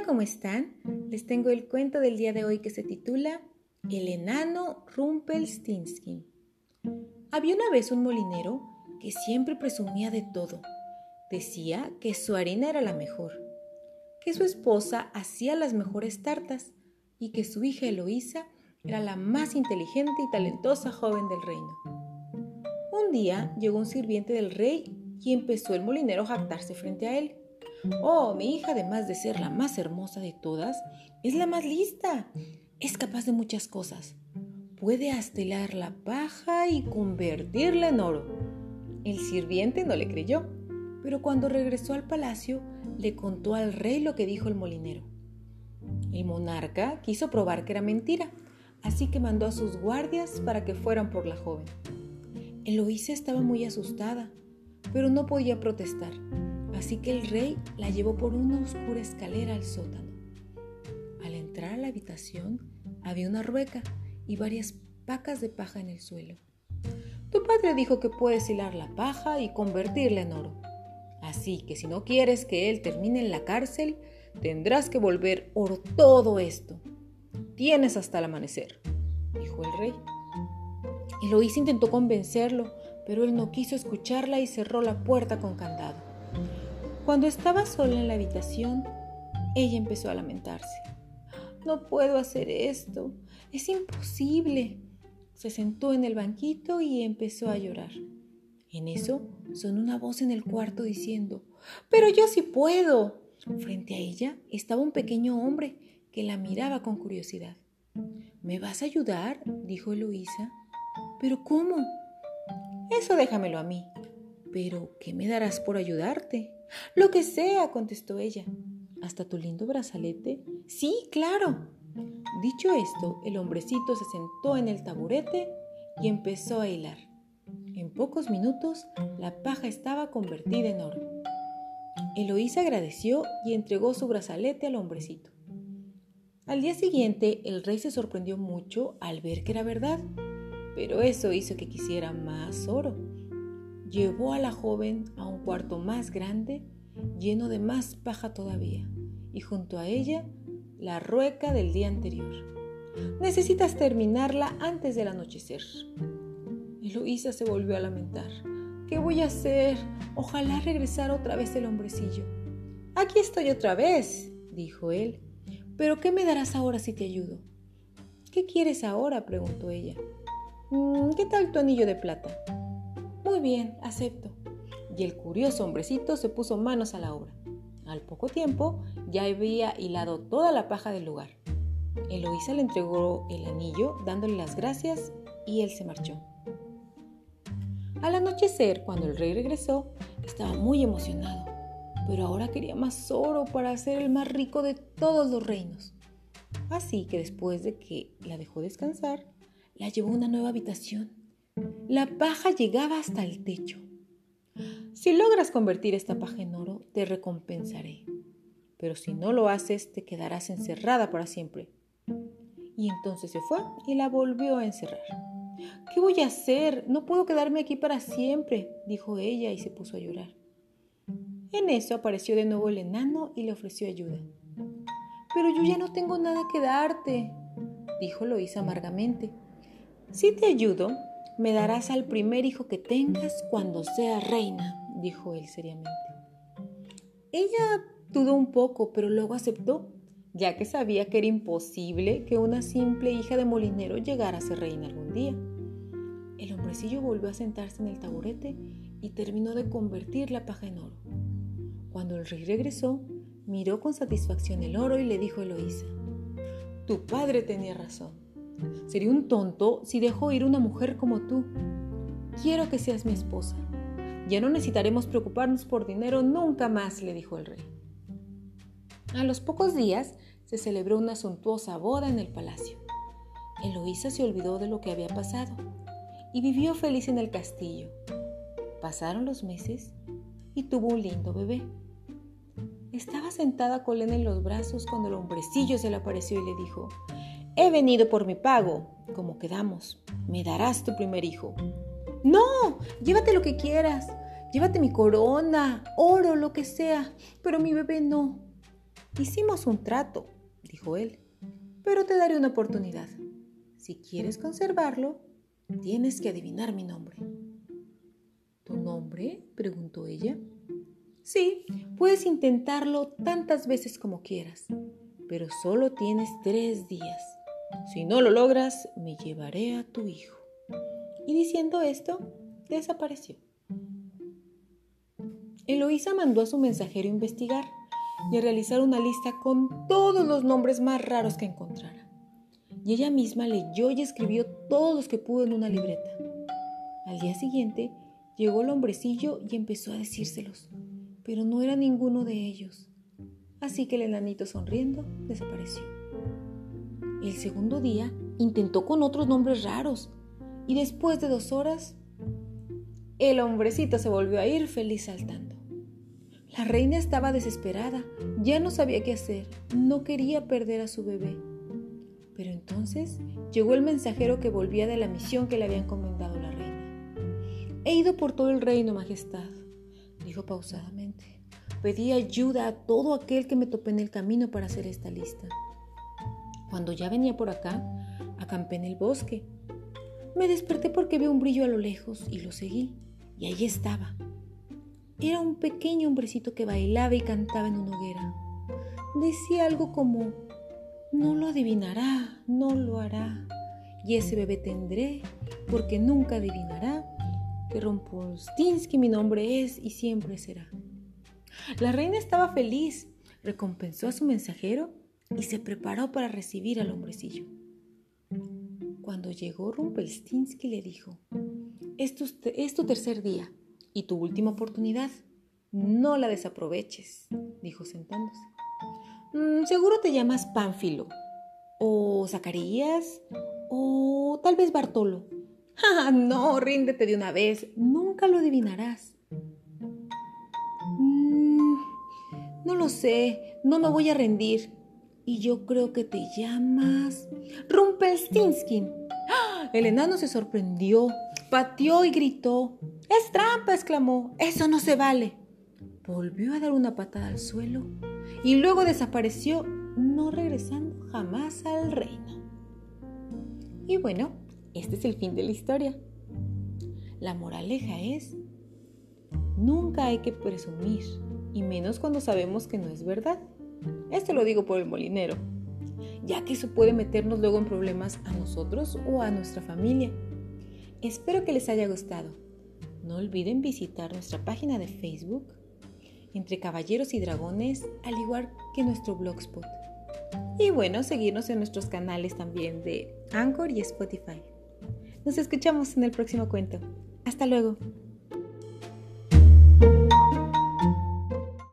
Hola, ¿cómo están? Les tengo el cuento del día de hoy que se titula El enano Rumpelstiltskin. Había una vez un molinero que siempre presumía de todo. Decía que su harina era la mejor, que su esposa hacía las mejores tartas y que su hija Eloísa era la más inteligente y talentosa joven del reino. Un día llegó un sirviente del rey y empezó el molinero a jactarse frente a él. Oh, mi hija, además de ser la más hermosa de todas, es la más lista. Es capaz de muchas cosas. Puede astelar la paja y convertirla en oro. El sirviente no le creyó, pero cuando regresó al palacio le contó al rey lo que dijo el molinero. El monarca quiso probar que era mentira, así que mandó a sus guardias para que fueran por la joven. Eloísa estaba muy asustada, pero no podía protestar, así que el rey la llevó por una oscura escalera al sótano. Al entrar a la habitación había una rueca y varias pacas de paja en el suelo. Tu padre dijo que puedes hilar la paja y convertirla en oro. Así que si no quieres que él termine en la cárcel, tendrás que volver oro todo esto. Tienes hasta el amanecer, dijo el rey. Eloísa intentó convencerlo, pero él no quiso escucharla y cerró la puerta con candado. Cuando estaba sola en la habitación, ella empezó a lamentarse. No puedo hacer esto, es imposible. Se sentó en el banquito y empezó a llorar. En eso sonó una voz en el cuarto diciendo, Pero yo sí puedo. Frente a ella estaba un pequeño hombre que la miraba con curiosidad. ¿Me vas a ayudar? dijo Eloísa. ¿Pero cómo? Eso déjamelo a mí. ¿Pero qué me darás por ayudarte? Lo que sea, contestó ella. ¿Hasta tu lindo brazalete? Sí, claro. Dicho esto, el hombrecito se sentó en el taburete y empezó a hilar. En pocos minutos, la paja estaba convertida en oro. Eloísa agradeció y entregó su brazalete al hombrecito. Al día siguiente, el rey se sorprendió mucho al ver que era verdad, pero eso hizo que quisiera más oro. Llevó a la joven a un cuarto más grande, lleno de más paja todavía, y junto a ella la rueca del día anterior. Necesitas terminarla antes del anochecer. Eloísa se volvió a lamentar. ¿Qué voy a hacer? Ojalá regresara otra vez el hombrecillo. Aquí estoy otra vez, dijo él. Pero ¿qué me darás ahora si te ayudo? ¿Qué quieres ahora? preguntó ella. Mm, ¿Qué tal tu anillo de plata? Muy bien, acepto. Y el curioso hombrecito se puso manos a la obra. Al poco tiempo ya había hilado toda la paja del lugar. Eloísa le entregó el anillo dándole las gracias y él se marchó. Al anochecer, cuando el rey regresó, estaba muy emocionado pero ahora quería más oro para ser el más rico de todos los reinos. Así que después de que la dejó descansar, la llevó a una nueva habitación. La paja llegaba hasta el techo. Si logras convertir esta paja en oro, te recompensaré. Pero si no lo haces, te quedarás encerrada para siempre. Y entonces se fue y la volvió a encerrar. ¿Qué voy a hacer? No puedo quedarme aquí para siempre, dijo ella y se puso a llorar. En eso apareció de nuevo el enano y le ofreció ayuda. Pero yo ya no tengo nada que darte, dijo Loisa amargamente. Si te ayudo, me darás al primer hijo que tengas cuando sea reina, dijo él seriamente. Ella dudó un poco, pero luego aceptó, ya que sabía que era imposible que una simple hija de molinero llegara a ser reina algún día. El hombrecillo volvió a sentarse en el taburete y terminó de convertir la paja en oro. Cuando el rey regresó, miró con satisfacción el oro y le dijo a Eloísa, Tu padre tenía razón. Sería un tonto si dejó ir una mujer como tú. Quiero que seas mi esposa. Ya no necesitaremos preocuparnos por dinero nunca más, le dijo el rey. A los pocos días se celebró una suntuosa boda en el palacio. Eloísa se olvidó de lo que había pasado y vivió feliz en el castillo. Pasaron los meses y tuvo un lindo bebé. Estaba sentada con Lena en los brazos cuando el hombrecillo se le apareció y le dijo, He venido por mi pago, como quedamos, me darás tu primer hijo. No, llévate lo que quieras, llévate mi corona, oro, lo que sea, pero mi bebé no. Hicimos un trato, dijo él, pero te daré una oportunidad. Si quieres conservarlo, tienes que adivinar mi nombre. ¿Tu nombre? preguntó ella. Sí, puedes intentarlo tantas veces como quieras, pero solo tienes tres días. Si no lo logras, me llevaré a tu hijo. Y diciendo esto, desapareció. Eloísa mandó a su mensajero investigar y a realizar una lista con todos los nombres más raros que encontrara. Y ella misma leyó y escribió todos los que pudo en una libreta. Al día siguiente llegó el hombrecillo y empezó a decírselos, pero no era ninguno de ellos. Así que el enanito sonriendo desapareció. El segundo día intentó con otros nombres raros y después de dos horas, el hombrecito se volvió a ir feliz saltando. La reina estaba desesperada, ya no sabía qué hacer, no quería perder a su bebé. Pero entonces llegó el mensajero que volvía de la misión que le había encomendado la reina. He ido por todo el reino, Majestad, dijo pausadamente. Pedí ayuda a todo aquel que me topé en el camino para hacer esta lista. Cuando ya venía por acá, acampé en el bosque. Me desperté porque vi un brillo a lo lejos y lo seguí. Y ahí estaba, era un pequeño hombrecito que bailaba y cantaba en una hoguera. Decía algo como, no lo adivinará, no lo hará, y ese bebé tendré, porque nunca adivinará que Rumpolstinsky mi nombre es y siempre será. La reina estaba feliz, recompensó a su mensajero y se preparó para recibir al hombrecillo. Cuando llegó Rumpelstiltskin le dijo, es tu tercer día y tu última oportunidad. No la desaproveches, dijo sentándose. Mm, seguro te llamas Pánfilo, o Zacarías, o tal vez Bartolo. ¡Ah, no! Ríndete de una vez, nunca lo adivinarás. Mm, no lo sé, no me voy a rendir. Y yo creo que te llamas Rumpelstiltskin. ¡Ah! El enano se sorprendió pateó y gritó. ¡Es trampa! exclamó. Eso no se vale. Volvió a dar una patada al suelo y luego desapareció, no regresando jamás al reino. Y bueno, este es el fin de la historia. La moraleja es, nunca hay que presumir, y menos cuando sabemos que no es verdad. Esto lo digo por el molinero, ya que eso puede meternos luego en problemas a nosotros o a nuestra familia. Espero que les haya gustado. No olviden visitar nuestra página de Facebook, Entre Caballeros y Dragones, al igual que nuestro blogspot. Y bueno, seguirnos en nuestros canales también de Anchor y Spotify. Nos escuchamos en el próximo cuento. Hasta luego.